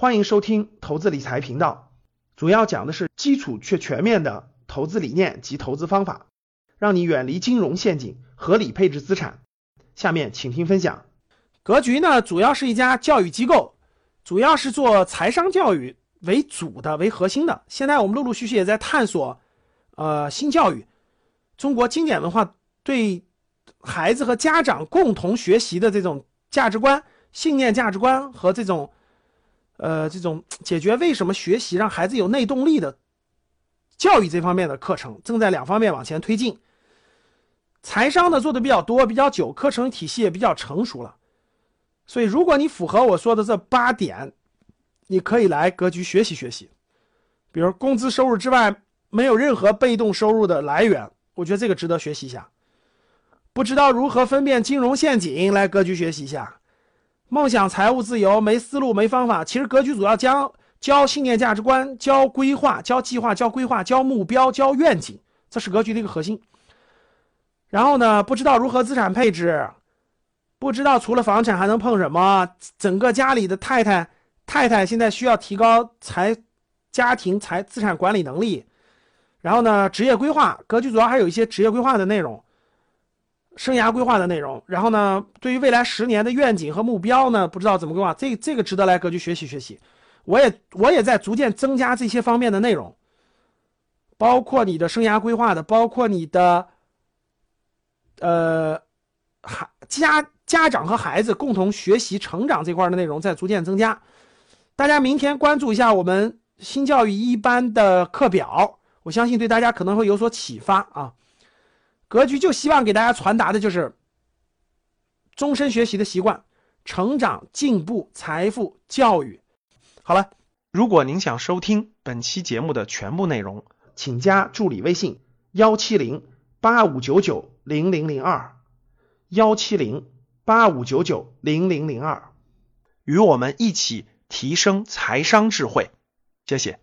欢迎收听投资理财频道，主要讲的是基础却全面的投资理念及投资方法，让你远离金融陷阱，合理配置资产。下面请听分享。格局呢，主要是一家教育机构，主要是做财商教育为主的、为核心的。现在我们陆陆续续也在探索，呃，新教育，中国经典文化对孩子和家长共同学习的这种价值观、信念、价值观和这种。呃，这种解决为什么学习让孩子有内动力的教育这方面的课程，正在两方面往前推进。财商呢做的比较多、比较久，课程体系也比较成熟了。所以，如果你符合我说的这八点，你可以来格局学习学习。比如，工资收入之外没有任何被动收入的来源，我觉得这个值得学习一下。不知道如何分辨金融陷阱，来格局学习一下。梦想财务自由没思路没方法，其实格局主要教教信念价值观，教规划，教计划，教规划，教目标，教愿景，这是格局的一个核心。然后呢，不知道如何资产配置，不知道除了房产还能碰什么，整个家里的太太太太现在需要提高财家庭财资产管理能力。然后呢，职业规划，格局主要还有一些职业规划的内容。生涯规划的内容，然后呢，对于未来十年的愿景和目标呢，不知道怎么规划，这这个值得来格局学习学习。我也我也在逐渐增加这些方面的内容，包括你的生涯规划的，包括你的，呃，孩家家长和孩子共同学习成长这块的内容在逐渐增加。大家明天关注一下我们新教育一班的课表，我相信对大家可能会有所启发啊。格局就希望给大家传达的就是终身学习的习惯，成长、进步、财富、教育。好了，如果您想收听本期节目的全部内容，请加助理微信：幺七零八五九九零零零二，幺七零八五九九零零零二，与我们一起提升财商智慧。谢谢。